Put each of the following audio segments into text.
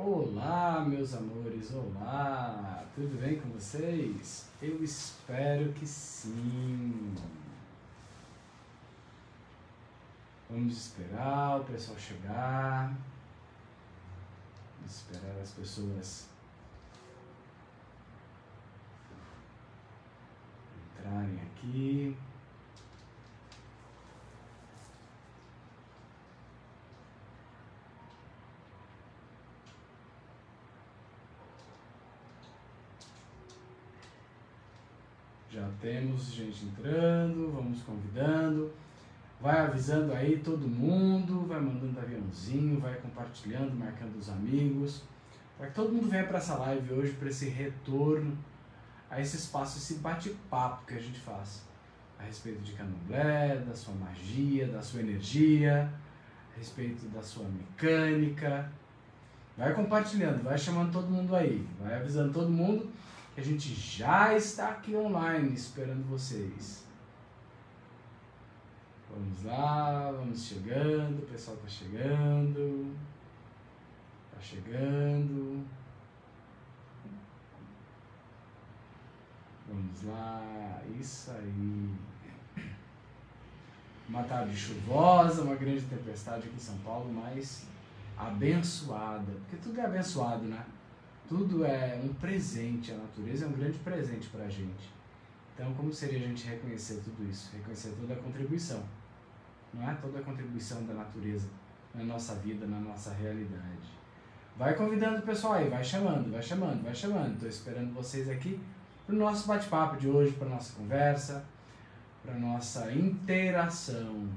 Olá, meus amores, olá! Tudo bem com vocês? Eu espero que sim. Vamos esperar o pessoal chegar. Vamos esperar as pessoas entrarem aqui. Já temos gente entrando, vamos convidando. Vai avisando aí todo mundo, vai mandando aviãozinho, vai compartilhando, marcando os amigos. Para que todo mundo venha para essa live hoje, para esse retorno a esse espaço, esse bate-papo que a gente faz a respeito de candomblé, da sua magia, da sua energia, a respeito da sua mecânica. Vai compartilhando, vai chamando todo mundo aí, vai avisando todo mundo que a gente já está aqui online esperando vocês. Vamos lá, vamos chegando, o pessoal está chegando. Está chegando. Vamos lá, isso aí. Uma tarde chuvosa, uma grande tempestade aqui em São Paulo, mas abençoada. Porque tudo é abençoado, né? Tudo é um presente, a natureza é um grande presente para a gente. Então, como seria a gente reconhecer tudo isso? Reconhecer toda a contribuição. Não é toda a contribuição da natureza na nossa vida, na nossa realidade. Vai convidando o pessoal aí, vai chamando, vai chamando, vai chamando. Estou esperando vocês aqui para o nosso bate-papo de hoje, para nossa conversa, para nossa interação.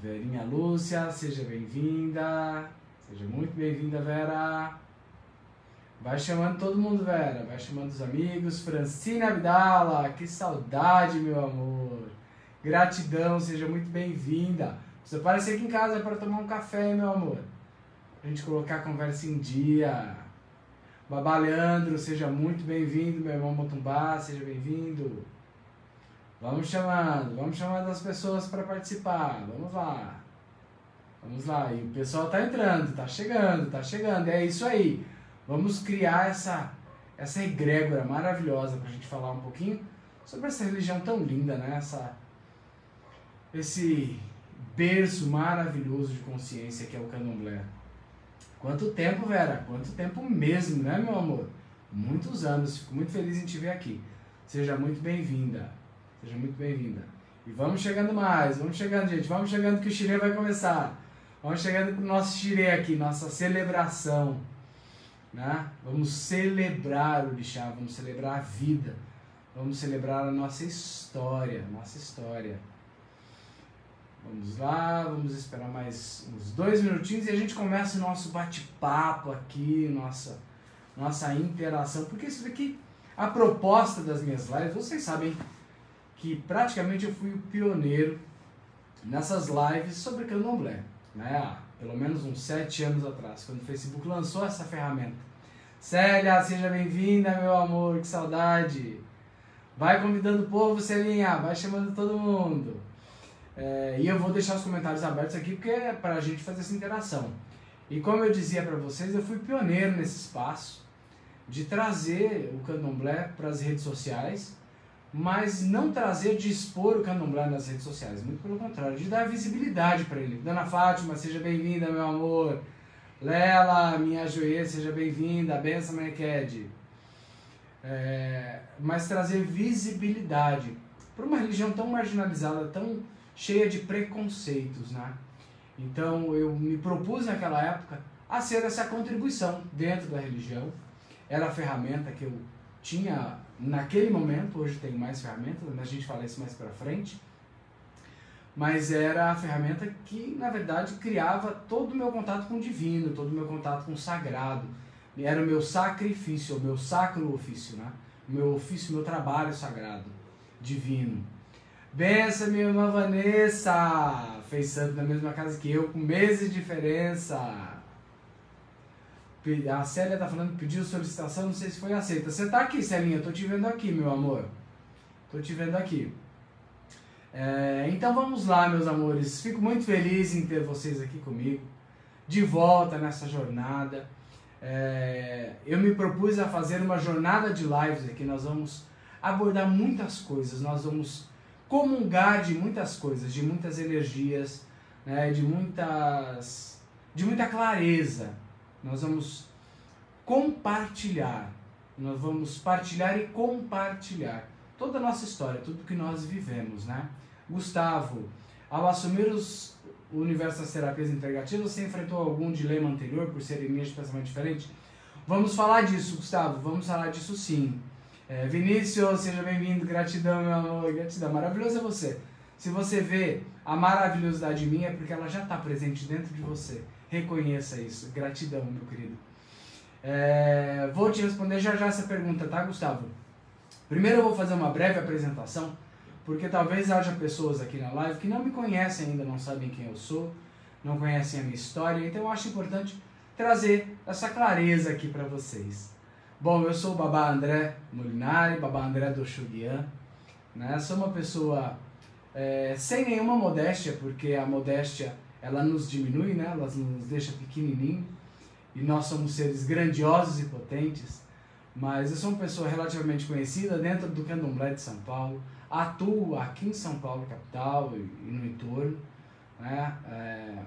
Verinha Lúcia, seja bem-vinda. Seja muito bem-vinda, Vera. Vai chamando todo mundo, Vera. Vai chamando os amigos. Francine Abdala, que saudade, meu amor. Gratidão, seja muito bem-vinda. Você aparecer aqui em casa para tomar um café, meu amor. Pra gente colocar a conversa em dia. Babá Leandro, seja muito bem-vindo. Meu irmão Motumbá, seja bem-vindo. Vamos chamando, vamos chamando as pessoas para participar. Vamos lá. Vamos lá. E o pessoal tá entrando, tá chegando, tá chegando. É isso aí. Vamos criar essa, essa egrégora maravilhosa para a gente falar um pouquinho sobre essa religião tão linda, né? Essa, esse berço maravilhoso de consciência que é o candomblé. Quanto tempo, Vera? Quanto tempo mesmo, né, meu amor? Muitos anos. Fico muito feliz em te ver aqui. Seja muito bem-vinda. Seja muito bem-vinda. E vamos chegando mais, vamos chegando, gente. Vamos chegando que o Chile vai começar. Vamos chegando com o nosso Chile aqui, nossa celebração. Né? Vamos celebrar o Orixá, vamos celebrar a vida. Vamos celebrar a nossa história, nossa história. Vamos lá, vamos esperar mais uns dois minutinhos e a gente começa o nosso bate-papo aqui, nossa, nossa interação. Porque isso daqui, a proposta das minhas lives, vocês sabem que praticamente eu fui o pioneiro nessas lives sobre candomblé. Né? Pelo menos uns sete anos atrás, quando o Facebook lançou essa ferramenta. Célia, seja bem-vinda, meu amor, que saudade. Vai convidando o povo, Celinha, vai chamando todo mundo. É, e eu vou deixar os comentários abertos aqui porque é para a gente fazer essa interação. E como eu dizia para vocês, eu fui pioneiro nesse espaço de trazer o candomblé para as redes sociais, mas não trazer de expor o candomblé nas redes sociais, muito pelo contrário, de dar visibilidade para ele. Dona Fátima, seja bem-vinda, meu amor. Lela, minha joelha, seja bem-vinda. Benção, Mequed. É, mas trazer visibilidade para uma religião tão marginalizada, tão cheia de preconceitos, né? Então eu me propus naquela época a ser essa contribuição dentro da religião. Era a ferramenta que eu tinha naquele momento, hoje tem mais ferramentas, mas a gente fala isso mais para frente. Mas era a ferramenta que, na verdade, criava todo o meu contato com o divino, todo o meu contato com o sagrado. Era o meu sacrifício, o meu sacro ofício, né? O meu ofício, o meu trabalho sagrado, divino. Benção, minha irmã Vanessa! Fez santo na mesma casa que eu, com meses de diferença. A Célia tá falando que pediu solicitação, não sei se foi aceita. Você tá aqui, Celinha, eu tô te vendo aqui, meu amor. Tô te vendo aqui. É, então vamos lá, meus amores. Fico muito feliz em ter vocês aqui comigo. de volta nessa jornada. É, eu me propus a fazer uma jornada de lives aqui. Nós vamos abordar muitas coisas, nós vamos comungar de muitas coisas, de muitas energias, né, de muitas, de muita clareza. Nós vamos compartilhar, nós vamos partilhar e compartilhar toda a nossa história, tudo que nós vivemos, né? Gustavo, ao assumir os, o universo das terapias integrativas, você enfrentou algum dilema anterior por serem linhas de pensamento diferente? Vamos falar disso, Gustavo, vamos falar disso sim. É, Vinícius, seja bem-vindo, gratidão, meu amor, gratidão, maravilhoso é você. Se você vê a maravilhosidade minha, é porque ela já está presente dentro de você. Reconheça isso. Gratidão, meu querido. É, vou te responder já já essa pergunta, tá, Gustavo? Primeiro eu vou fazer uma breve apresentação, porque talvez haja pessoas aqui na live que não me conhecem ainda, não sabem quem eu sou, não conhecem a minha história, então eu acho importante trazer essa clareza aqui para vocês. Bom, eu sou o Babá André Molinari, Babá André do Xuguian, né? Sou uma pessoa é, sem nenhuma modéstia, porque a modéstia ela nos diminui, né? Ela nos deixa pequenininho e nós somos seres grandiosos e potentes, mas eu sou uma pessoa relativamente conhecida dentro do candomblé de São Paulo, atuo aqui em São Paulo, capital e, no entorno, né? É,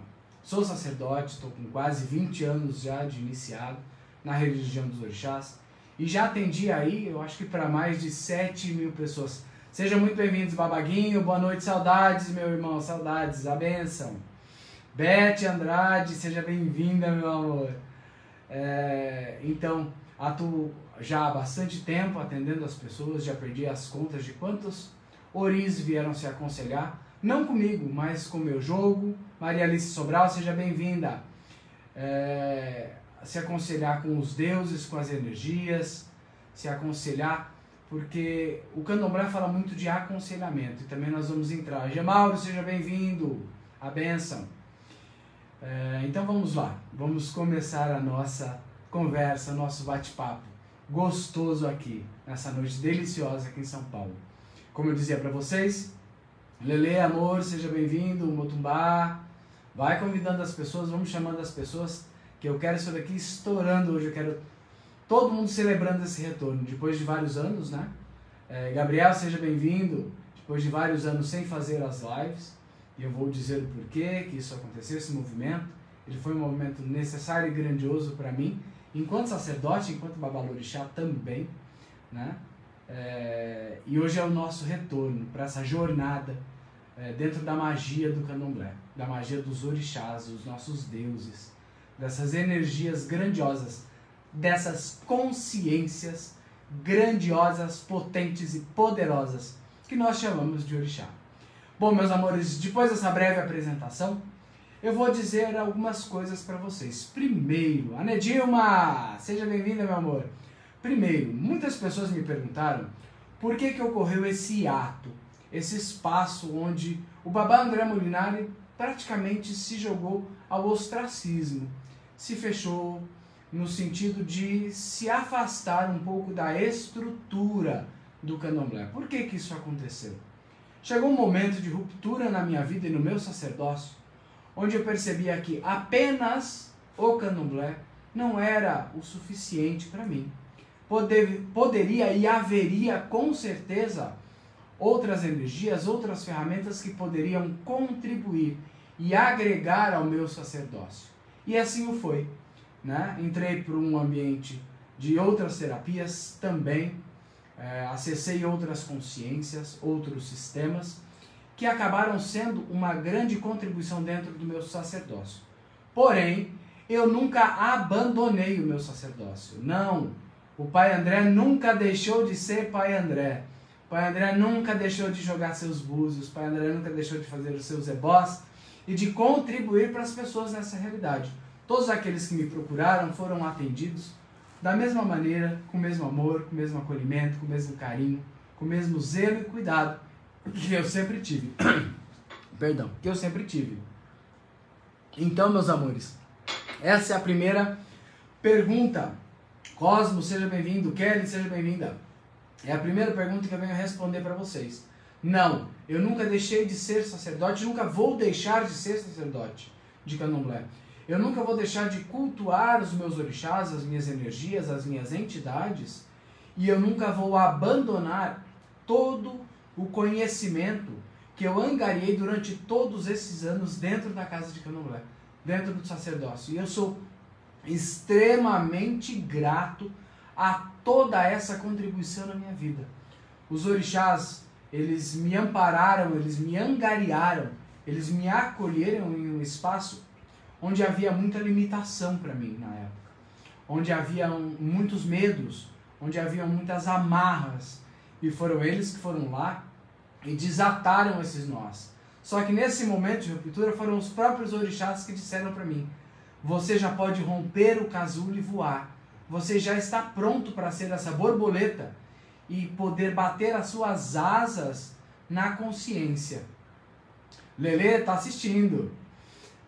sou sacerdote, estou com quase 20 anos já de iniciado na religião dos orixás e já atendi aí, eu acho que para mais de 7 mil pessoas. Sejam muito bem-vindos, Babaguinho, boa noite, saudades, meu irmão, saudades, a benção. Beth Andrade, seja bem-vinda, meu amor. É, então, atuo já há bastante tempo atendendo as pessoas, já perdi as contas de quantos oris vieram se aconselhar, não comigo, mas com meu jogo. Maria Alice Sobral, seja bem-vinda. É, se aconselhar com os deuses, com as energias, se aconselhar, porque o candomblé fala muito de aconselhamento e também nós vamos entrar. Gemauro, seja bem-vindo, a benção. É, então vamos lá, vamos começar a nossa conversa, nosso bate-papo gostoso aqui, nessa noite deliciosa aqui em São Paulo. Como eu dizia para vocês, Lele, amor, seja bem-vindo, Motumbá, vai convidando as pessoas, vamos chamando as pessoas, que eu quero isso daqui estourando hoje, eu quero todo mundo celebrando esse retorno, depois de vários anos, né? É, Gabriel, seja bem-vindo, depois de vários anos sem fazer as lives, e eu vou dizer o porquê que isso aconteceu, esse movimento. Ele foi um movimento necessário e grandioso para mim, enquanto sacerdote, enquanto babalorixá também, né? É, e hoje é o nosso retorno para essa jornada é, dentro da magia do candomblé, da magia dos orixás, os nossos deuses, dessas energias grandiosas, dessas consciências grandiosas, potentes e poderosas que nós chamamos de orixá. Bom, meus amores, depois dessa breve apresentação, eu vou dizer algumas coisas para vocês. Primeiro, Anedilma, seja bem-vinda, meu amor. Primeiro, muitas pessoas me perguntaram por que, que ocorreu esse ato, esse espaço onde o Babá André Molinari praticamente se jogou ao ostracismo, se fechou no sentido de se afastar um pouco da estrutura do candomblé. Por que, que isso aconteceu? Chegou um momento de ruptura na minha vida e no meu sacerdócio, onde eu percebia que apenas o candomblé não era o suficiente para mim. Poder, poderia e haveria com certeza outras energias, outras ferramentas que poderiam contribuir e agregar ao meu sacerdócio. E assim o foi. Né? Entrei para um ambiente de outras terapias também é, acessei outras consciências, outros sistemas, que acabaram sendo uma grande contribuição dentro do meu sacerdócio. Porém, eu nunca abandonei o meu sacerdócio. Não. O Pai André nunca deixou de ser Pai André. O Pai André nunca deixou de jogar seus búzios. O Pai André nunca deixou de fazer os seus ebós e de contribuir para as pessoas nessa realidade. Todos aqueles que me procuraram foram atendidos da mesma maneira, com o mesmo amor, com o mesmo acolhimento, com o mesmo carinho, com o mesmo zelo e cuidado que eu sempre tive. Perdão, que eu sempre tive. Então, meus amores, essa é a primeira pergunta. Cosmo, seja bem-vindo. Kelly, seja bem-vinda. É a primeira pergunta que eu venho responder para vocês. Não, eu nunca deixei de ser sacerdote, nunca vou deixar de ser sacerdote de candomblé. Eu nunca vou deixar de cultuar os meus orixás, as minhas energias, as minhas entidades, e eu nunca vou abandonar todo o conhecimento que eu angariei durante todos esses anos dentro da casa de Candomblé, dentro do sacerdócio. E eu sou extremamente grato a toda essa contribuição na minha vida. Os orixás, eles me ampararam, eles me angariaram, eles me acolheram em um espaço onde havia muita limitação para mim na época, onde havia muitos medos, onde havia muitas amarras, e foram eles que foram lá e desataram esses nós. Só que nesse momento de ruptura foram os próprios orixás que disseram para mim: você já pode romper o casulo e voar. Você já está pronto para ser essa borboleta e poder bater as suas asas na consciência. Lele está assistindo.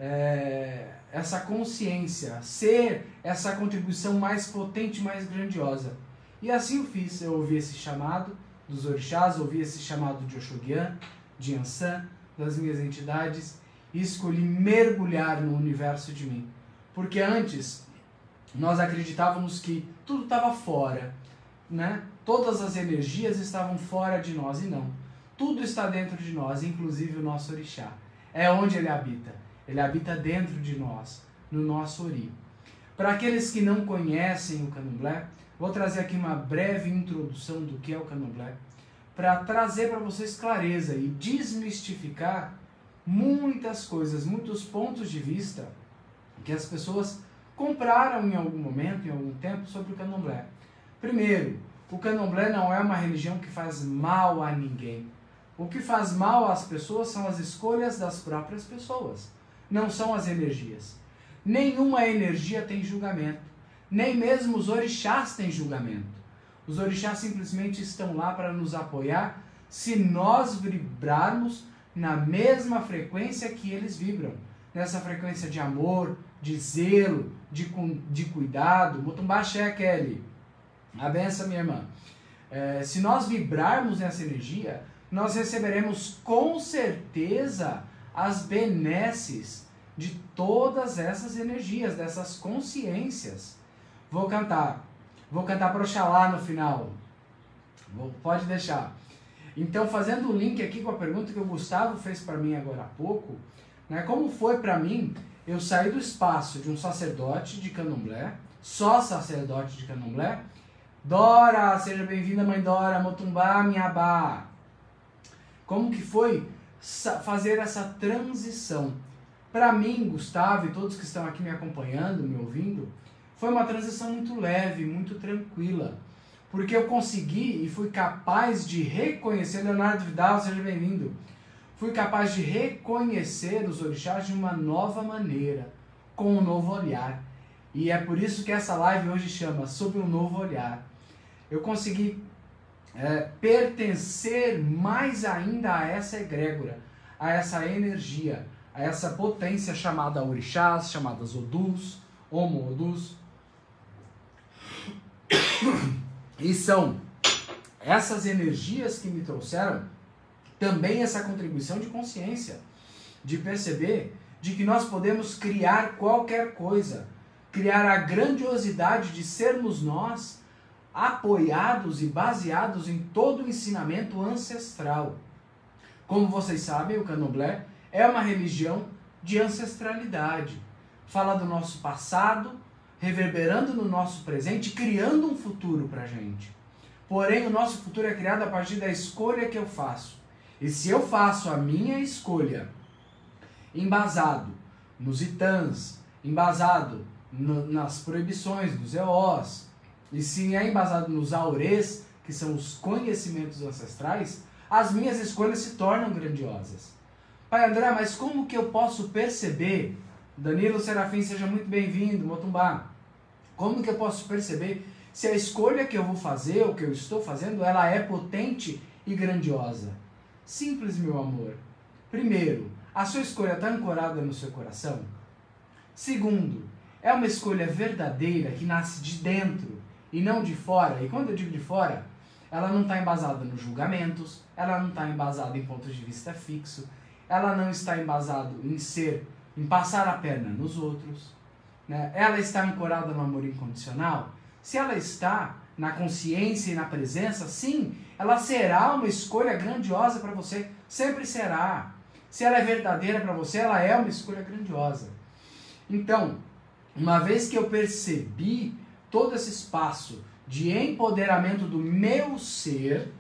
É, essa consciência, ser essa contribuição mais potente, mais grandiosa. E assim eu fiz. Eu ouvi esse chamado dos orixás, ouvi esse chamado de Oxoguian, de Ansan, das minhas entidades e escolhi mergulhar no universo de mim. Porque antes nós acreditávamos que tudo estava fora, né? Todas as energias estavam fora de nós e não. Tudo está dentro de nós, inclusive o nosso orixá. É onde ele habita. Ele habita dentro de nós, no nosso ori. Para aqueles que não conhecem o candomblé, vou trazer aqui uma breve introdução do que é o candomblé, para trazer para vocês clareza e desmistificar muitas coisas, muitos pontos de vista que as pessoas compraram em algum momento, em algum tempo, sobre o candomblé. Primeiro, o candomblé não é uma religião que faz mal a ninguém. O que faz mal às pessoas são as escolhas das próprias pessoas, não são as energias. Nenhuma energia tem julgamento, nem mesmo os orixás têm julgamento. Os orixás simplesmente estão lá para nos apoiar se nós vibrarmos na mesma frequência que eles vibram. Nessa frequência de amor, de zelo, de, de cuidado. Mutumbá Kelly. A benção, minha irmã. É, se nós vibrarmos nessa energia, nós receberemos com certeza as benesses de todas essas energias, dessas consciências. Vou cantar. Vou cantar para Oxalá no final. Vou, pode deixar. Então, fazendo o link aqui com a pergunta que o Gustavo fez para mim agora há pouco, né, como foi para mim eu saí do espaço de um sacerdote de candomblé, só sacerdote de candomblé. Dora, seja bem-vinda, mãe Dora, Motumbá, Miabá. Como que foi fazer essa transição? Para mim, Gustavo e todos que estão aqui me acompanhando, me ouvindo, foi uma transição muito leve, muito tranquila. Porque eu consegui e fui capaz de reconhecer, Leonardo Vidal, seja bem-vindo fui capaz de reconhecer os orixás de uma nova maneira, com um novo olhar. E é por isso que essa live hoje chama Sobre um Novo Olhar. Eu consegui é, pertencer mais ainda a essa egrégora, a essa energia, a essa potência chamada orixás, chamadas odus, homo-odus. E são essas energias que me trouxeram também essa contribuição de consciência, de perceber de que nós podemos criar qualquer coisa, criar a grandiosidade de sermos nós apoiados e baseados em todo o ensinamento ancestral. Como vocês sabem, o Candomblé é uma religião de ancestralidade. Fala do nosso passado, reverberando no nosso presente, criando um futuro para a gente. Porém, o nosso futuro é criado a partir da escolha que eu faço. E se eu faço a minha escolha embasado nos itãs, embasado no, nas proibições dos EOs, e se é embasado nos aurês, que são os conhecimentos ancestrais, as minhas escolhas se tornam grandiosas. Pai André, mas como que eu posso perceber? Danilo Serafim, seja muito bem-vindo, Motumbá. Como que eu posso perceber se a escolha que eu vou fazer, o que eu estou fazendo, ela é potente e grandiosa? Simples, meu amor. Primeiro, a sua escolha está ancorada no seu coração? Segundo, é uma escolha verdadeira que nasce de dentro e não de fora. E quando eu digo de fora, ela não está embasada nos julgamentos, ela não está embasada em pontos de vista fixo, ela não está embasada em ser em passar a perna nos outros. Né? Ela está ancorada no amor incondicional? Se ela está na consciência e na presença, sim, ela será uma escolha grandiosa para você. Sempre será. Se ela é verdadeira para você, ela é uma escolha grandiosa. Então, uma vez que eu percebi todo esse espaço de empoderamento do meu ser,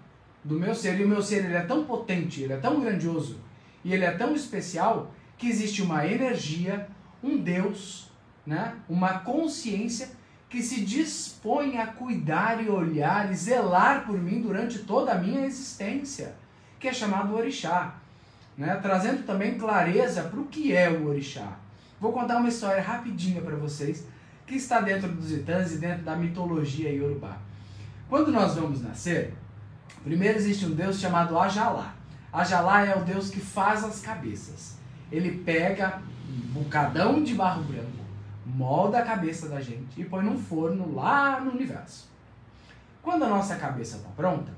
do meu ser, e o meu ser ele é tão potente, ele é tão grandioso e ele é tão especial que existe uma energia, um Deus, né? uma consciência que se dispõe a cuidar e olhar e zelar por mim durante toda a minha existência, que é chamado Orixá. Né? Trazendo também clareza para o que é o Orixá. Vou contar uma história rapidinha para vocês, que está dentro dos Itãs e dentro da mitologia Yorubá. Quando nós vamos nascer, primeiro existe um deus chamado Ajalá. Ajalá é o deus que faz as cabeças. Ele pega um bocadão de barro branco, molda a cabeça da gente e põe num forno lá no universo. Quando a nossa cabeça está pronta,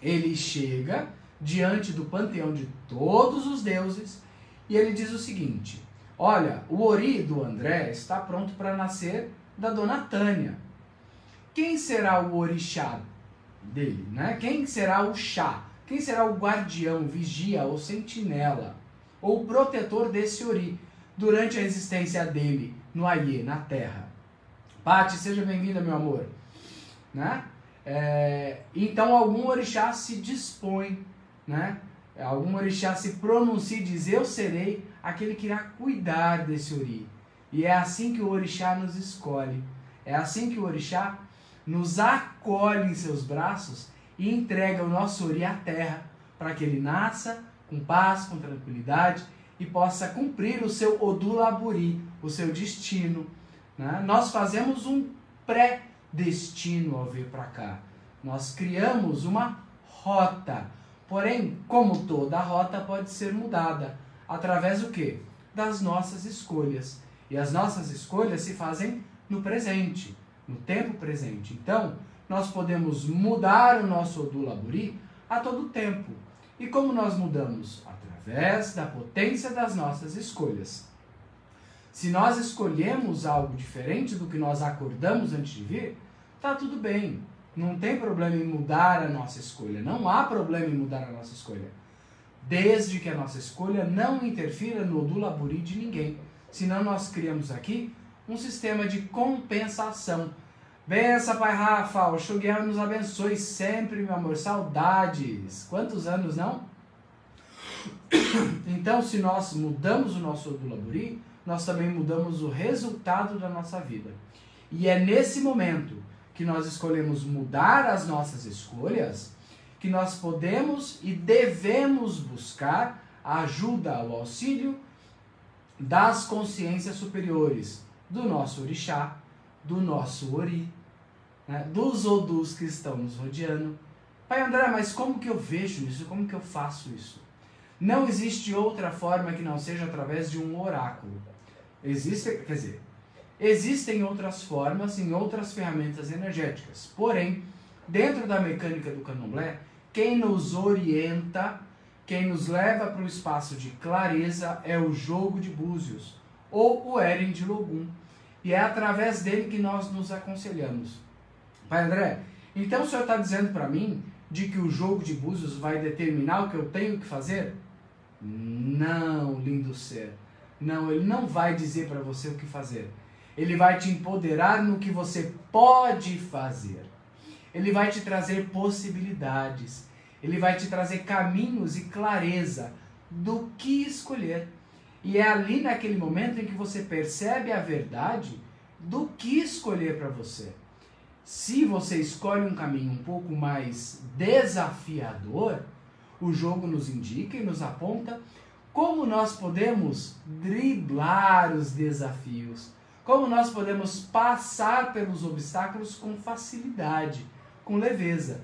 ele chega diante do panteão de todos os deuses e ele diz o seguinte: Olha, o Ori do André está pronto para nascer da dona Tânia. Quem será o orixá dele? Né? Quem será o chá? Quem será o guardião, vigia ou sentinela? Ou protetor desse Ori durante a existência dele no Aie, na Terra? Pati, seja bem-vinda, meu amor. Né? É, então algum orixá se dispõe, né? algum orixá se pronuncia e diz: Eu serei aquele que irá cuidar desse ori. E é assim que o orixá nos escolhe. É assim que o orixá nos acolhe em seus braços e entrega o nosso ori à terra para que ele nasça com paz, com tranquilidade e possa cumprir o seu odulaburi, o seu destino. Né? Nós fazemos um pré-destino ao vir para cá. Nós criamos uma rota. Porém, como toda rota pode ser mudada, através do quê? Das nossas escolhas. E as nossas escolhas se fazem no presente, desde que a nossa escolha não interfira no odulaburi de ninguém. Senão nós criamos aqui um sistema de compensação. Bença, Pai Rafa, o Xuguel nos abençoe sempre, meu amor. Saudades. Quantos anos, não? Então, se nós mudamos o nosso odulaburi, nós também mudamos o resultado da nossa vida. E é nesse momento que nós escolhemos mudar as nossas escolhas que nós podemos e devemos buscar a ajuda, o auxílio das consciências superiores, do nosso orixá, do nosso ori, né, dos odus que estão nos rodeando. Pai André, mas como que eu vejo isso? Como que eu faço isso? Não existe outra forma que não seja através de um oráculo. Existe, quer dizer, existem outras formas em outras ferramentas energéticas. Porém, dentro da mecânica do candomblé, quem nos orienta, quem nos leva para o espaço de clareza é o jogo de búzios, ou o Eren de Logum. E é através dele que nós nos aconselhamos. Pai André, então o senhor está dizendo para mim de que o jogo de búzios vai determinar o que eu tenho que fazer? Não, lindo ser. Não, ele não vai dizer para você o que fazer. Ele vai te empoderar no que você pode fazer. Ele vai te trazer possibilidades. Ele vai te trazer caminhos e clareza do que escolher. E é ali naquele momento em que você percebe a verdade do que escolher para você. Se você escolhe um caminho um pouco mais desafiador, o jogo nos indica e nos aponta como nós podemos driblar os desafios, como nós podemos passar pelos obstáculos com facilidade com leveza.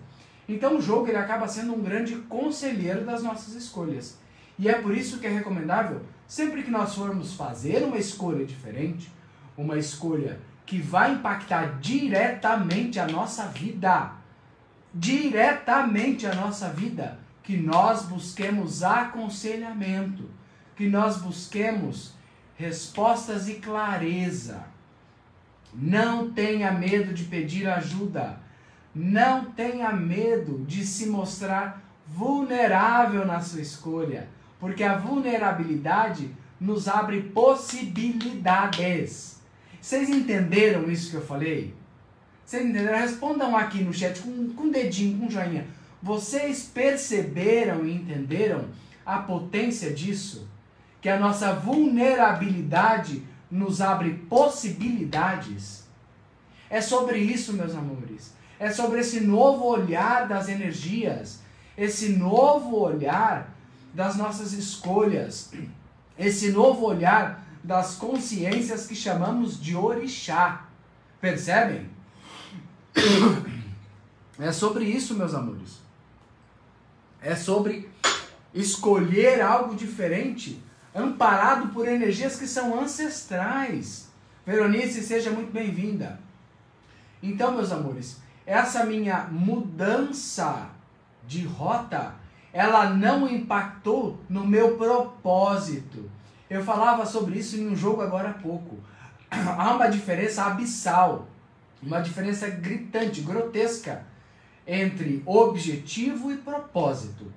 Então o jogo ele acaba sendo um grande conselheiro das nossas escolhas. E é por isso que é recomendável, sempre que nós formos fazer uma escolha diferente, uma escolha que vai impactar diretamente a nossa vida, diretamente a nossa vida, que nós busquemos aconselhamento, que nós busquemos respostas e clareza. Não tenha medo de pedir ajuda. Não tenha medo de se mostrar vulnerável na sua escolha, porque a vulnerabilidade nos abre possibilidades. Vocês entenderam isso que eu falei? Vocês entenderam? Respondam aqui no chat com, com dedinho, com joinha. Vocês perceberam e entenderam a potência disso? Que a nossa vulnerabilidade nos abre possibilidades. É sobre isso, meus amores. É sobre esse novo olhar das energias, esse novo olhar das nossas escolhas, esse novo olhar das consciências que chamamos de orixá. Percebem? É sobre isso, meus amores. É sobre escolher algo diferente, amparado por energias que são ancestrais. Veronice, seja muito bem-vinda. Então, meus amores, essa minha mudança de rota, ela não impactou no meu propósito. Eu falava sobre isso em um jogo agora há pouco. Há uma diferença abissal, uma diferença gritante, grotesca entre objetivo e propósito.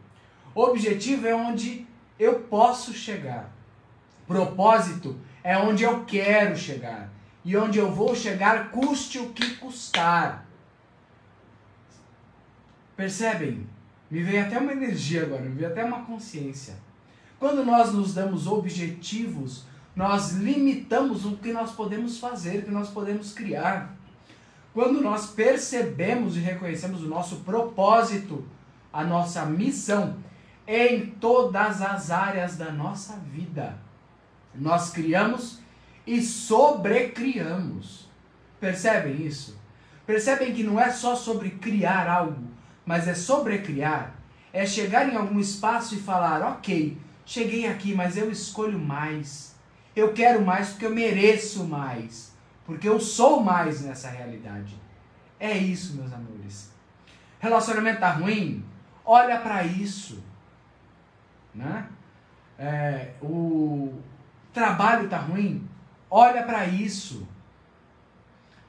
Objetivo é onde eu posso chegar. Propósito é onde eu quero chegar. E onde eu vou chegar, custe o que custar. Percebem? Me veio até uma energia agora, me veio até uma consciência. Quando nós nos damos objetivos, nós limitamos o que nós podemos fazer, o que nós podemos criar. Quando nós percebemos e reconhecemos o nosso propósito, a nossa missão em todas as áreas da nossa vida, nós criamos e sobrecriamos. Percebem isso? Percebem que não é só sobre criar algo, mas é sobrecriar, é chegar em algum espaço e falar: ok, cheguei aqui, mas eu escolho mais. Eu quero mais porque eu mereço mais. Porque eu sou mais nessa realidade. É isso, meus amores. Relacionamento tá ruim? Olha para isso. Né? É, o trabalho tá ruim? Olha para isso.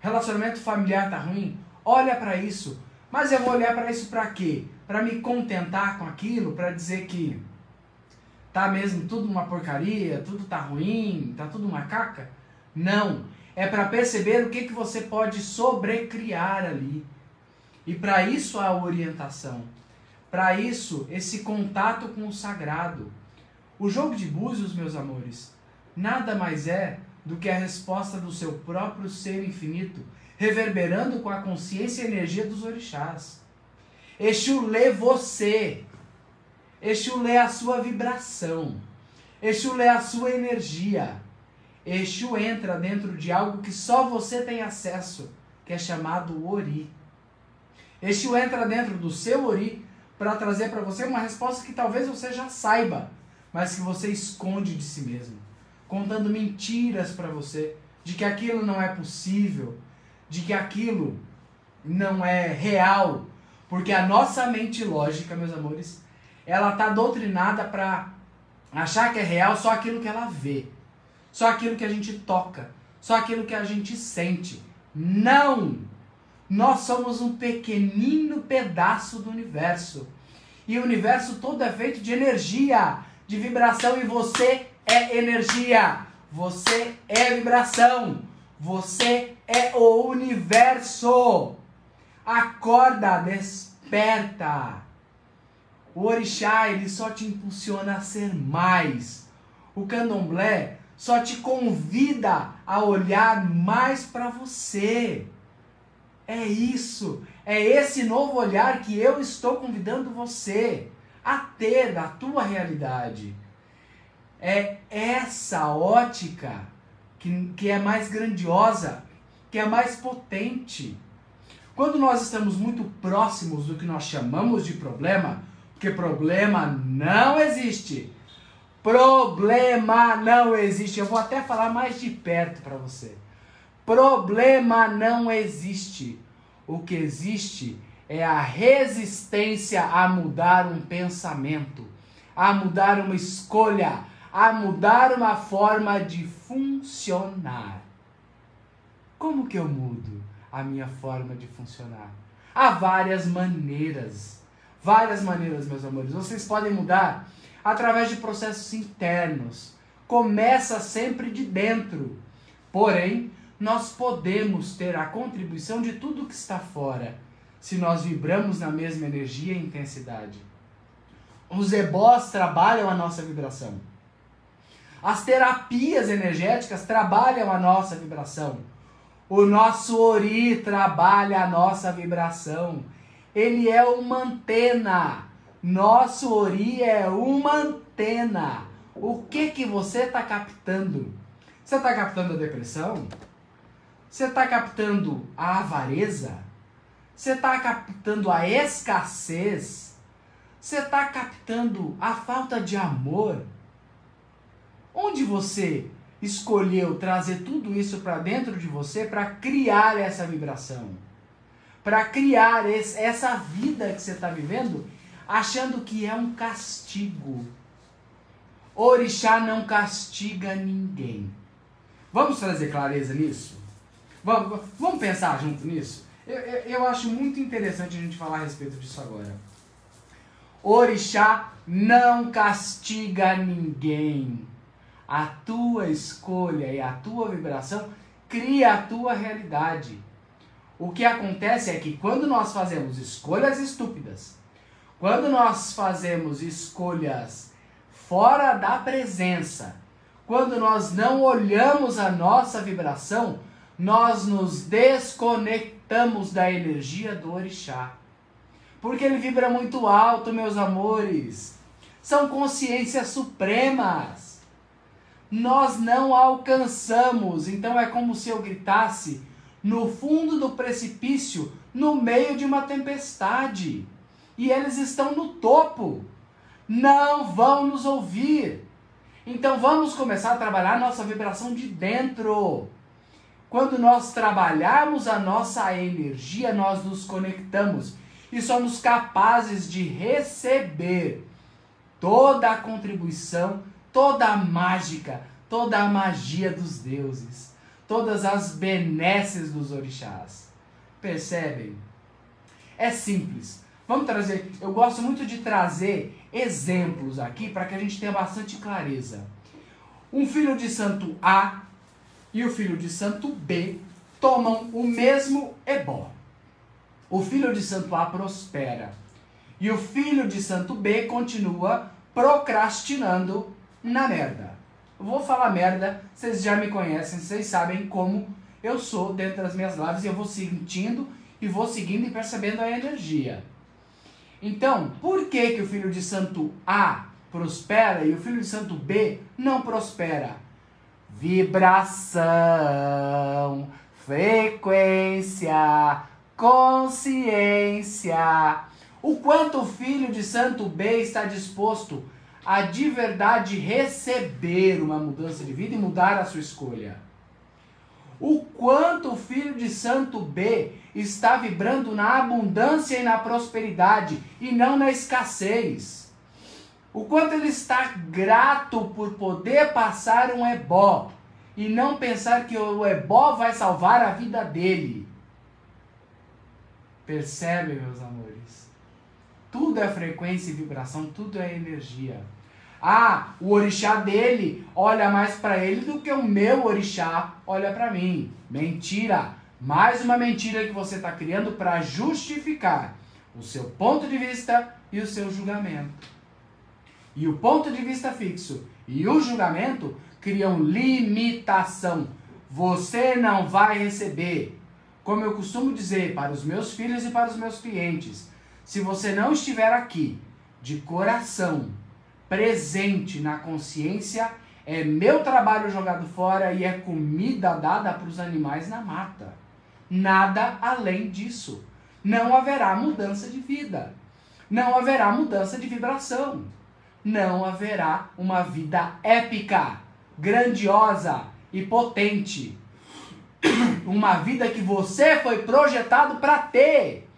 Relacionamento familiar tá ruim? Olha para isso. Mas eu vou olhar para isso para quê? Para me contentar com aquilo, para dizer que tá mesmo tudo uma porcaria, tudo tá ruim, tá tudo uma caca? Não, é para perceber o que que você pode sobrecriar ali. E para isso a orientação. Para isso esse contato com o sagrado. O jogo de búzios, meus amores, nada mais é do que a resposta do seu próprio ser infinito reverberando com a consciência e energia dos orixás. Exu lê você. Exu lê a sua vibração. Exu lê a sua energia. Exu entra dentro de algo que só você tem acesso, que é chamado Ori. Exu entra dentro do seu Ori para trazer para você uma resposta que talvez você já saiba, mas que você esconde de si mesmo, contando mentiras para você de que aquilo não é possível, de que aquilo não é real, porque a nossa mente lógica, meus amores, ela tá doutrinada para achar que é real só aquilo que ela vê, só aquilo que a gente toca, só aquilo que a gente sente. Não! Nós somos um pequenino pedaço do universo. E o universo todo é feito de energia, de vibração, e você é energia. Você é vibração. Você é o universo. Acorda, desperta. O orixá, ele só te impulsiona a ser mais. O candomblé só te convida a olhar mais para você. É isso. É esse novo olhar que eu estou convidando você a ter da tua realidade. É essa ótica que, que é mais grandiosa, que é mais potente. Quando nós estamos muito próximos do que nós chamamos de problema, porque problema não existe. Problema não existe. Eu vou até falar mais de perto para você. Problema não existe. O que existe é a resistência a mudar um pensamento, a mudar uma escolha, a mudar uma forma de funcionar. Como que eu mudo a minha forma de funcionar? Há várias maneiras. Várias maneiras, meus amores. Vocês podem mudar através de processos internos. Começa sempre de dentro. Porém, nós podemos ter a contribuição de tudo que está fora, se nós vibramos na mesma energia e intensidade. Os ebós trabalham a nossa vibração. As terapias energéticas trabalham a nossa vibração. O nosso ori trabalha a nossa vibração. Ele é uma antena. Nosso ori é uma antena. O que que você está captando? Você está captando a depressão? Você está captando a avareza? Você está captando a escassez? Você está captando a falta de amor? Onde você escolheu trazer tudo isso para dentro de você para criar essa vibração? Para criar esse, essa vida que você está vivendo, achando que é um castigo. Orixá não castiga ninguém. Vamos trazer clareza nisso? Vamos, vamos pensar junto nisso? Eu, eu, eu acho muito interessante a gente falar a respeito disso agora. Orixá não castiga ninguém. A tua escolha e a tua vibração cria a tua realidade. O que acontece é que quando nós fazemos escolhas estúpidas, quando nós fazemos escolhas fora da presença, quando nós não olhamos a nossa vibração, nós nos desconectamos da energia do orixá. Porque ele vibra muito alto, meus amores. São consciências supremas. Nós não alcançamos. Então é como se eu gritasse no fundo do precipício, no meio de uma tempestade. E eles estão no topo. Não vão nos ouvir. Então vamos começar a trabalhar nossa vibração de dentro. Quando nós trabalharmos a nossa energia, nós nos conectamos e somos capazes de receber toda a contribuição, toda a mágica, toda a magia dos deuses, todas as benesses dos orixás. Percebem? É simples. Vamos trazer, eu gosto muito de trazer exemplos aqui para que a gente tenha bastante clareza. Um filho de santo A e o filho de santo B tomam o mesmo ebó. O filho de santo A prospera e o filho de santo B continua procrastinando na merda. Vou falar merda, vocês já me conhecem, vocês sabem como eu sou dentro das minhas lives e eu vou sentindo e vou seguindo e percebendo a energia. Então, por que, que o filho de santo A prospera e o filho de santo B não prospera? Vibração, frequência, consciência. O quanto o filho de santo B está disposto a de verdade receber uma mudança de vida e mudar a sua escolha. O quanto o filho de santo B está vibrando na abundância e na prosperidade e não na escassez. O quanto ele está grato por poder passar um ebó e não pensar que o ebó vai salvar a vida dele. Percebe, meus amores? Tudo é frequência e vibração, tudo é energia. Ah, o orixá dele olha mais para ele do que o meu orixá olha para mim. Mentira! Mais uma mentira que você está criando para justificar o seu ponto de vista e o seu julgamento. E o ponto de vista fixo e o julgamento criam limitação. Você não vai receber. Como eu costumo dizer para os meus filhos e para os meus clientes, se você não estiver aqui de coração, presente na consciência, é meu trabalho jogado fora e é comida dada para os animais na mata. Nada além disso. Não haverá mudança de vida. Não haverá mudança de vibração. Não haverá uma vida épica, grandiosa e potente. Uma vida que você foi projetado para ter.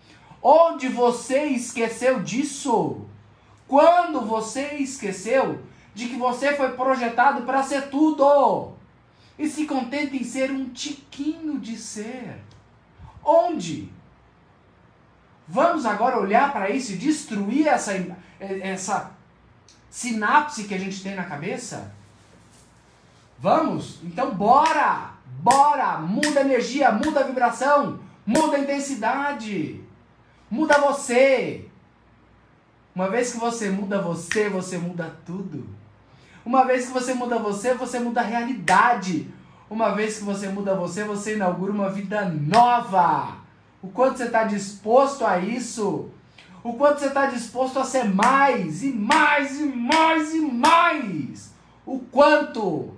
Onde você esqueceu disso? Quando você esqueceu de que você foi projetado para ser tudo. E se contente em ser um tiquinho de ser. Onde? Vamos agora olhar para isso e destruir essa, essa sinapse que a gente tem na cabeça? Vamos? Então bora! Bora! Muda a energia, muda a vibração, muda a intensidade. Muda você. Uma vez que você muda você, você muda tudo. Uma vez que você muda você, você muda a realidade. Uma vez que você muda você, você inaugura uma vida nova. O quanto você está disposto a isso? O quanto você está disposto a ser mais e mais e mais e mais? O quanto?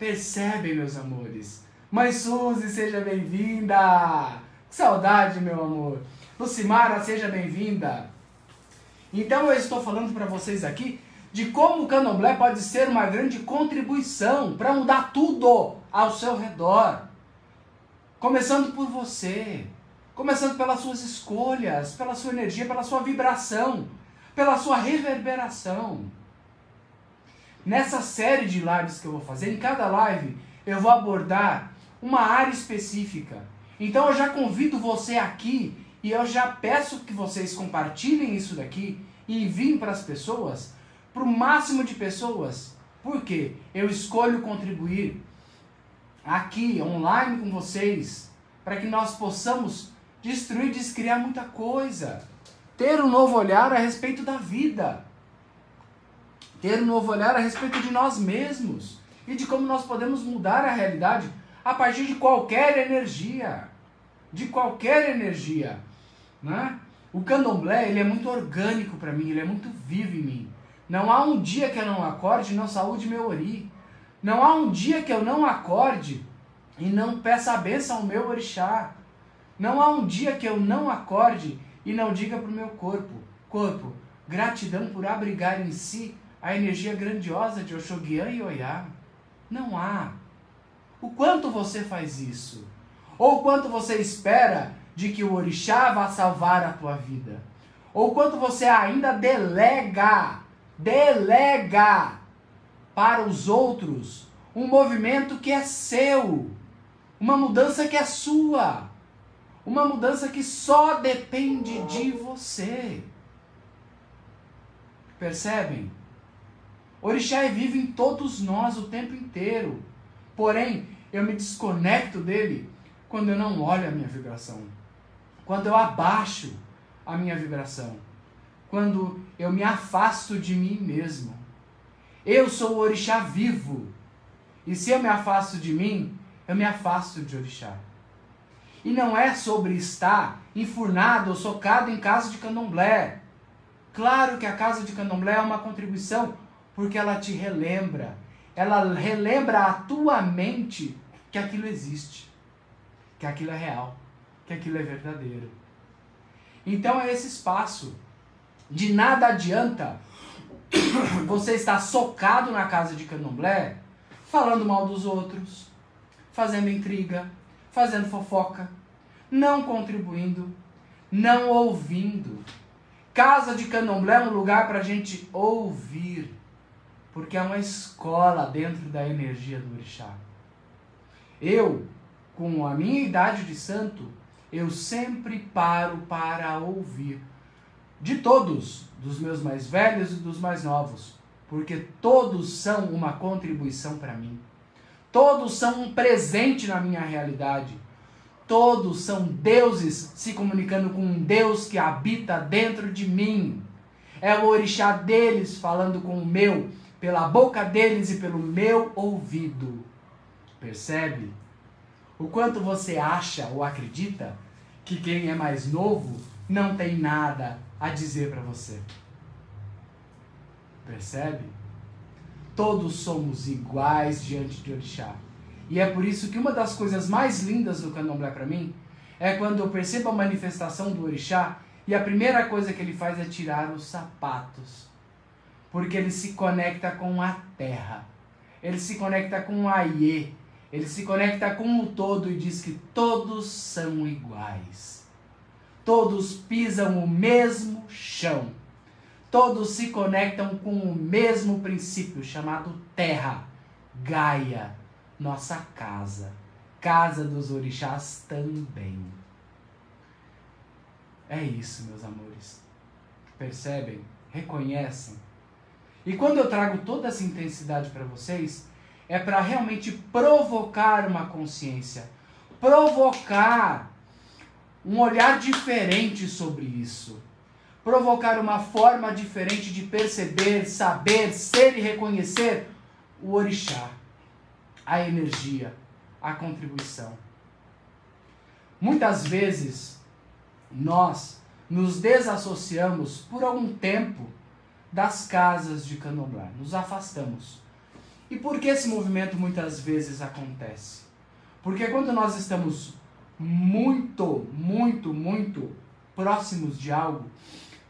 Percebem, meus amores. Mãe Suzy, seja bem-vinda. Que saudade, meu amor. Lucimara, seja bem-vinda. Então eu estou falando para vocês aqui de como o candomblé pode ser uma grande contribuição para mudar tudo ao seu redor. Começando por você, começando pelas suas escolhas, pela sua energia, pela sua vibração, pela sua reverberação. Nessa série de lives que eu vou fazer, em cada live eu vou abordar uma área específica. Então eu já convido você aqui e eu já peço que vocês compartilhem isso daqui e enviem para as pessoas, para o máximo de pessoas. Por quê? Eu escolho contribuir aqui, online com vocês, para que nós possamos destruir, descriar muita coisa. Ter um novo olhar a respeito da vida. Ter um novo olhar a respeito de nós mesmos. E de como nós podemos mudar a realidade a partir de qualquer energia. De qualquer energia. Né? O candomblé ele é muito orgânico para mim, ele é muito vivo em mim. Não há um dia que eu não acorde e não saúde meu ori. Não há um dia que eu não acorde e não peça a benção ao meu orixá. Não há um dia que eu não acorde e não diga para o meu corpo, corpo, gratidão por abrigar em si a energia grandiosa de Oxoguian e Oiá. Não há. O quanto você faz isso? Ou quanto você espera de que o orixá vá salvar a tua vida? Ou quanto você ainda delega, delega para os outros um movimento que é seu, uma mudança que é sua, uma mudança que só depende de você. Percebem? Orixá é vivo em todos nós o tempo inteiro. Porém, eu me desconecto dele quando eu não olho a minha vibração quando eu abaixo a minha vibração, quando eu me afasto de mim mesmo. Eu sou o orixá vivo. E se eu me afasto de mim, eu me afasto de orixá. E não é sobre estar enfurnado ou socado em casa de candomblé. Claro que a casa de candomblé é uma contribuição, porque ela te relembra. Ela relembra a tua mente que aquilo existe, que aquilo é real que aquilo é verdadeiro. Então é esse espaço. De nada adianta você estar socado na casa de candomblé, falando mal dos outros, fazendo intriga, fazendo fofoca, não contribuindo, não ouvindo. Casa de candomblé é um lugar para a gente ouvir, porque é uma escola dentro da energia do orixá. Eu, com a minha idade de santo, eu sempre paro para ouvir. De todos, dos meus mais velhos e dos mais novos, porque todos são uma contribuição para mim. Todos são um presente na minha realidade. Todos são deuses se comunicando com um Deus que habita dentro de mim. É o orixá deles falando com o meu, pela boca deles e pelo meu ouvido. Percebe? O quanto você acha ou acredita que quem é mais novo não tem nada a dizer para você. Percebe? Todos somos iguais diante de Orixá. E é por isso que uma das coisas mais lindas do candomblé para mim é quando eu percebo a manifestação do Orixá e a primeira coisa que ele faz é tirar os sapatos. Porque ele se conecta com a terra. Ele se conecta com o Aie, ele se conecta com o todo e diz que todos são iguais. Todos pisam o mesmo chão. todos se conectam com o mesmo princípio chamado terra, Gaia, nossa casa, casa dos orixás também. É isso, meus amores. Percebem? Reconhecem? E quando eu trago toda essa intensidade para vocês, é para realmente provocar uma consciência, provocar um olhar diferente sobre isso, provocar uma forma diferente de perceber, saber, ser e reconhecer o orixá, a energia, a contribuição. Muitas vezes nós nos desassociamos por algum tempo das casas de candomblé, nos afastamos. E por que esse movimento muitas vezes acontece? Porque quando nós estamos muito, muito, muito próximos de algo,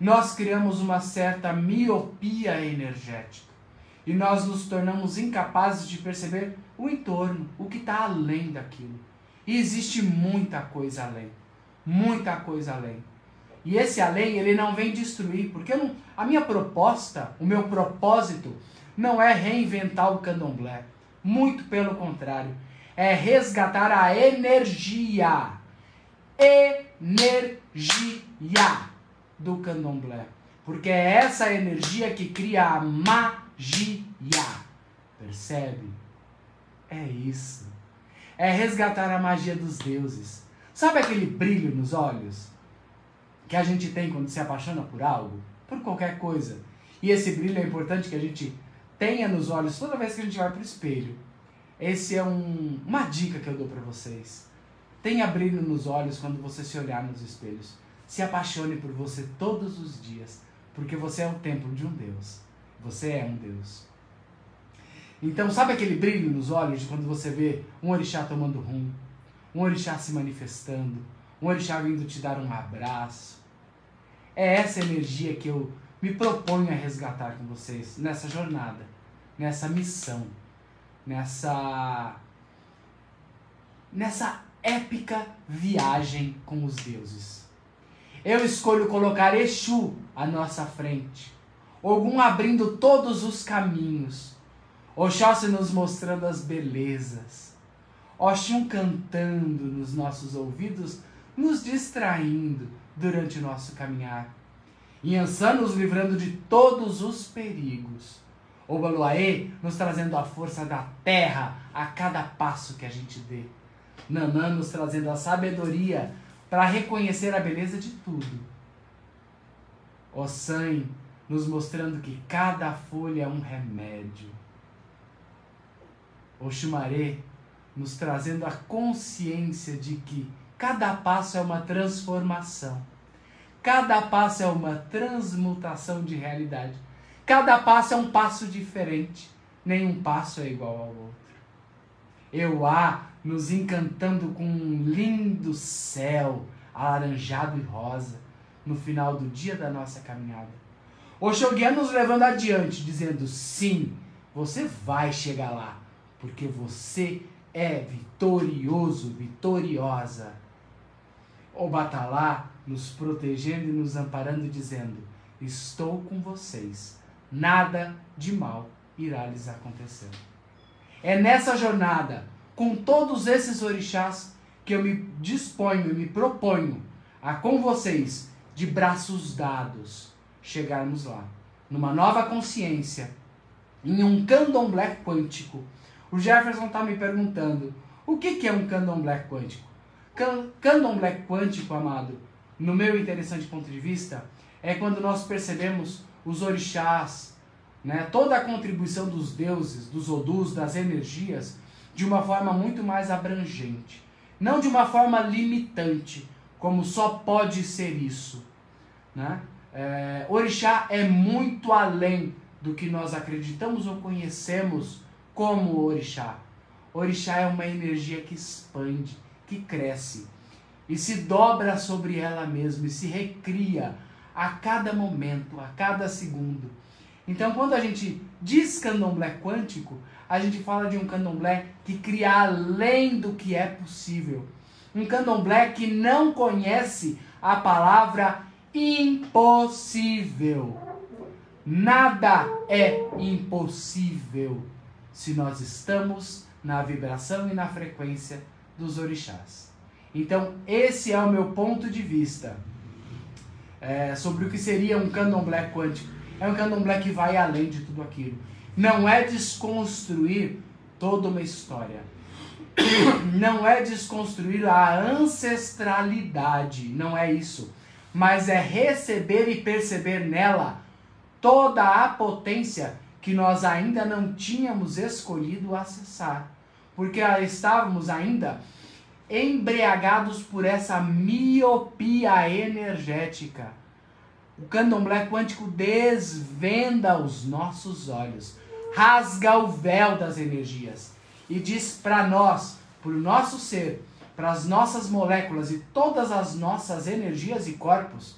nós criamos uma certa miopia energética. E nós nos tornamos incapazes de perceber o entorno, o que está além daquilo. E existe muita coisa além. Muita coisa além. E esse além, ele não vem destruir, porque não, a minha proposta, o meu propósito, não é reinventar o candomblé. Muito pelo contrário. É resgatar a energia. Energia do candomblé. Porque é essa energia que cria a magia. Percebe? É isso. É resgatar a magia dos deuses. Sabe aquele brilho nos olhos que a gente tem quando se apaixona por algo? Por qualquer coisa. E esse brilho é importante que a gente tenha nos olhos toda vez que a gente vai para o espelho. Esse é um, uma dica que eu dou para vocês. Tenha brilho nos olhos quando você se olhar nos espelhos. Se apaixone por você todos os dias, porque você é o templo de um Deus. Você é um Deus. Então, sabe aquele brilho nos olhos de quando você vê um orixá tomando rum, um orixá se manifestando, um orixá vindo te dar um abraço? É essa energia que eu me proponho a resgatar com vocês nessa jornada, nessa missão, nessa nessa épica viagem com os deuses. Eu escolho colocar Exu à nossa frente, Ogum abrindo todos os caminhos, Oxóssi nos mostrando as belezas, Oxum cantando nos nossos ouvidos, nos distraindo durante o nosso caminhar. Yansan nos livrando de todos os perigos. Obaluaê nos trazendo a força da terra a cada passo que a gente dê. Nanã nos trazendo a sabedoria para reconhecer a beleza de tudo. Ossan nos mostrando que cada folha é um remédio. Oxumaré nos trazendo a consciência de que cada passo é uma transformação Cada passo é uma transmutação de realidade. Cada passo é um passo diferente. Nenhum passo é igual ao outro. Eu há nos encantando com um lindo céu alaranjado e rosa no final do dia da nossa caminhada. O Shogun nos levando adiante, dizendo: sim, você vai chegar lá, porque você é vitorioso, vitoriosa. O Batalá nos protegendo e nos amparando, dizendo: Estou com vocês, nada de mal irá lhes acontecer. É nessa jornada, com todos esses orixás, que eu me disponho e me proponho a com vocês, de braços dados, chegarmos lá, numa nova consciência, em um candomblé quântico. O Jefferson está me perguntando: o que, que é um candomblé quântico? Candomblé quântico, amado, no meu interessante ponto de vista, é quando nós percebemos os orixás, né, toda a contribuição dos deuses, dos odus, das energias, de uma forma muito mais abrangente. Não de uma forma limitante, como só pode ser isso. Né? É, orixá é muito além do que nós acreditamos ou conhecemos como orixá. Orixá é uma energia que expande, que cresce e se dobra sobre ela mesma e se recria a cada momento, a cada segundo. Então, quando a gente diz candomblé quântico, a gente fala de um candomblé que cria além do que é possível. Um candomblé que não conhece a palavra impossível. Nada é impossível se nós estamos na vibração e na frequência dos orixás. Então, esse é o meu ponto de vista é, sobre o que seria um candomblé quântico. É um candomblé que vai além de tudo aquilo. Não é desconstruir toda uma história. Não é desconstruir a ancestralidade, não é isso. Mas é receber e perceber nela toda a potência que nós ainda não tínhamos escolhido acessar. Porque estávamos ainda embriagados por essa miopia energética. O candomblé quântico desvenda os nossos olhos, rasga o véu das energias e diz para nós, para o nosso ser, para as nossas moléculas e todas as nossas energias e corpos,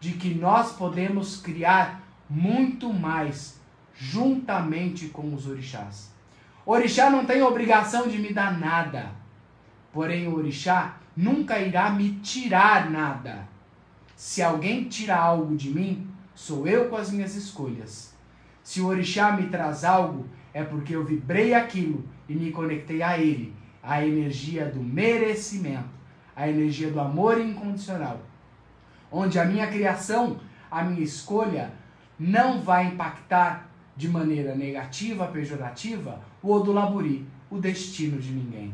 de que nós podemos criar muito mais juntamente com os orixás. O orixá não tem obrigação de me dar nada, porém o orixá nunca irá me tirar nada. Se alguém tira algo de mim, sou eu com as minhas escolhas. Se o orixá me traz algo, é porque eu vibrei aquilo e me conectei a ele, a energia do merecimento, a energia do amor incondicional, onde a minha criação, a minha escolha, não vai impactar de maneira negativa, pejorativa, o Odulaburi, o destino de ninguém.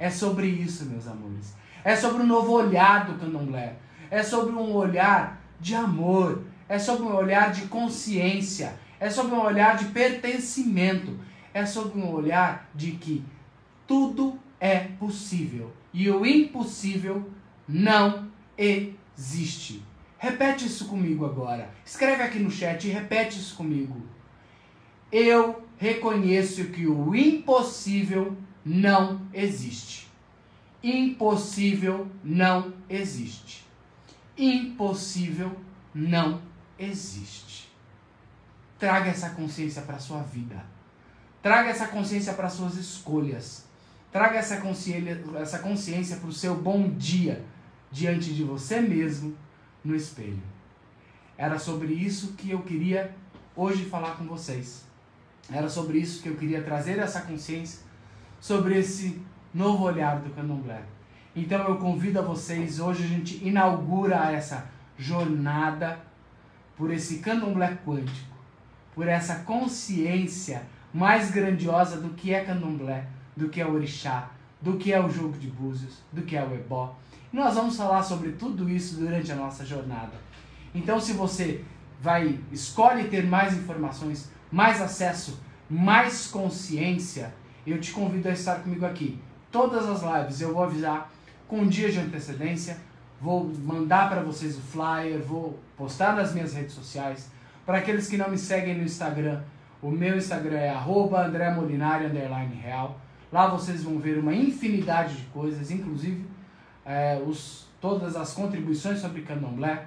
É sobre isso, meus amores. É sobre o novo olhar do candomblé. É sobre um olhar de amor. É sobre um olhar de consciência. É sobre um olhar de pertencimento. É sobre um olhar de que tudo é possível. E o impossível não existe. Repete isso comigo agora. Escreve aqui no chat e repete isso comigo. Eu reconheço que o impossível não existe. Impossível não existe. Impossível não existe. Traga essa consciência para a sua vida. Traga essa consciência para as suas escolhas. Traga essa consciência, essa consciência para o seu bom dia diante de você mesmo no espelho. Era sobre isso que eu queria hoje falar com vocês. Era sobre isso que eu queria trazer essa consciência sobre esse novo olhar do candomblé. Então eu convido a vocês, hoje a gente inaugura essa jornada por esse candomblé quântico, por essa consciência mais grandiosa do que é candomblé, do que é orixá, do que é o jogo de búzios, do que é o ebó, nós vamos falar sobre tudo isso durante a nossa jornada. Então, se você vai escolhe ter mais informações, mais acesso, mais consciência, eu te convido a estar comigo aqui. Todas as lives eu vou avisar com um dia de antecedência, vou mandar para vocês o flyer, vou postar nas minhas redes sociais. Para aqueles que não me seguem no Instagram, o meu Instagram é @andremolinari_real. Lá vocês vão ver uma infinidade de coisas, inclusive é, os, todas as contribuições sobre candomblé.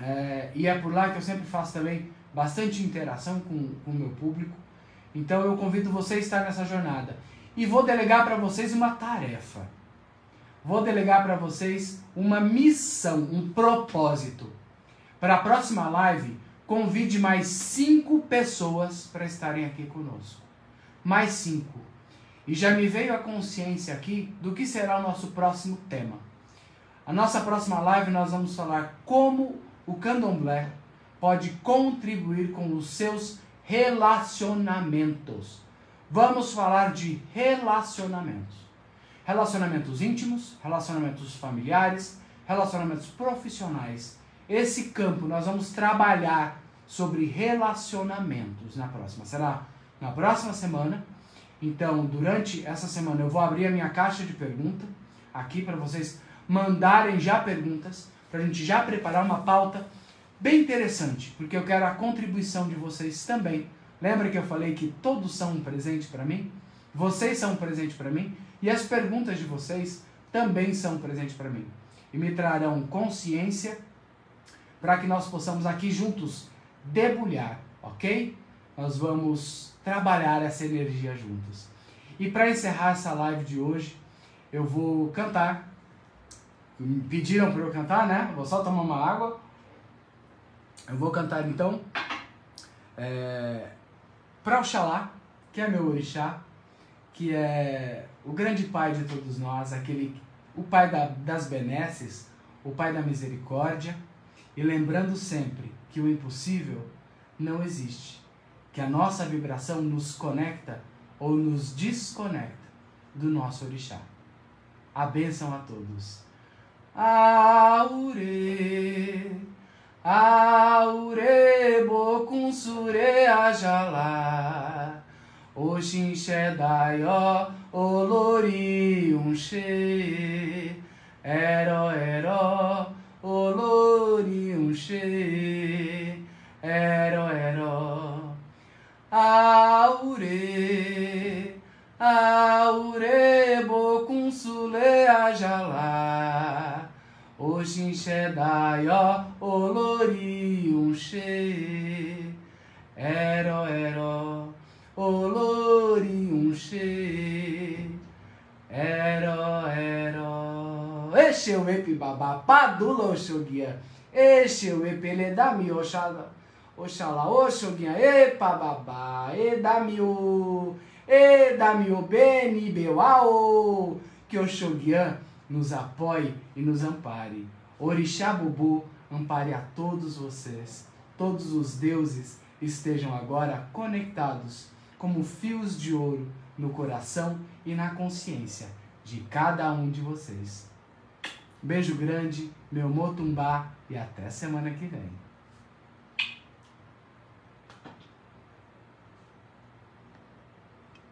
É, e é por lá que eu sempre faço também bastante interação com o meu público. Então eu convido você a estar nessa jornada. E vou delegar para vocês uma tarefa. Vou delegar para vocês uma missão, um propósito. Para a próxima live, convide mais cinco pessoas para estarem aqui conosco. Mais cinco. E já me veio a consciência aqui do que será o nosso próximo tema. A nossa próxima live nós vamos falar como o candomblé pode contribuir com os seus relacionamentos. Vamos falar de relacionamentos. Relacionamentos íntimos, relacionamentos familiares, relacionamentos profissionais. Esse campo nós vamos trabalhar sobre relacionamentos na próxima. Será na próxima semana então, durante essa semana eu vou abrir a minha caixa de pergunta aqui para vocês mandarem já perguntas, para a gente já preparar uma pauta bem interessante, porque eu quero a contribuição de vocês também. Lembra que eu falei que todos são um presente para mim? Vocês são um presente para mim e as perguntas de vocês também são um presente para mim. E me trarão consciência para que nós possamos aqui juntos debulhar, ok? Nós vamos trabalhar essa energia juntos. E para encerrar essa live de hoje, eu vou cantar. Me pediram para eu cantar, né? Vou só tomar uma água. Eu vou cantar então é, para Oxalá, que é meu orixá, que é o grande pai de todos nós, aquele, o pai da, das benesses, o pai da misericórdia, e lembrando sempre que o impossível não existe, que a nossa vibração nos conecta ou nos desconecta do nosso orixá. A bênção a todos. Aure, aure, bocunsure ajalá. Oxin Shedai, ó, olori unche, ero, ero, olori unche, ero, ero, aure, aure, bocunsule ajalá, Oxin Shedai, ó, olori unche, ero, ero, oloriunche, ero, ero. Este é o epi babá, padula oxoguia. Este é o epi, ele é oxalá, oxalá, oxoguia, epa babá, da mi o, e da mi o beni beuau. Que Oxoguian nos apoie e nos ampare. Orixá Bubu ampare a todos vocês, todos os deuses estejam agora conectados como fios de ouro no coração e na consciência de cada um de vocês. Beijo grande, meu motumbá e até semana que vem.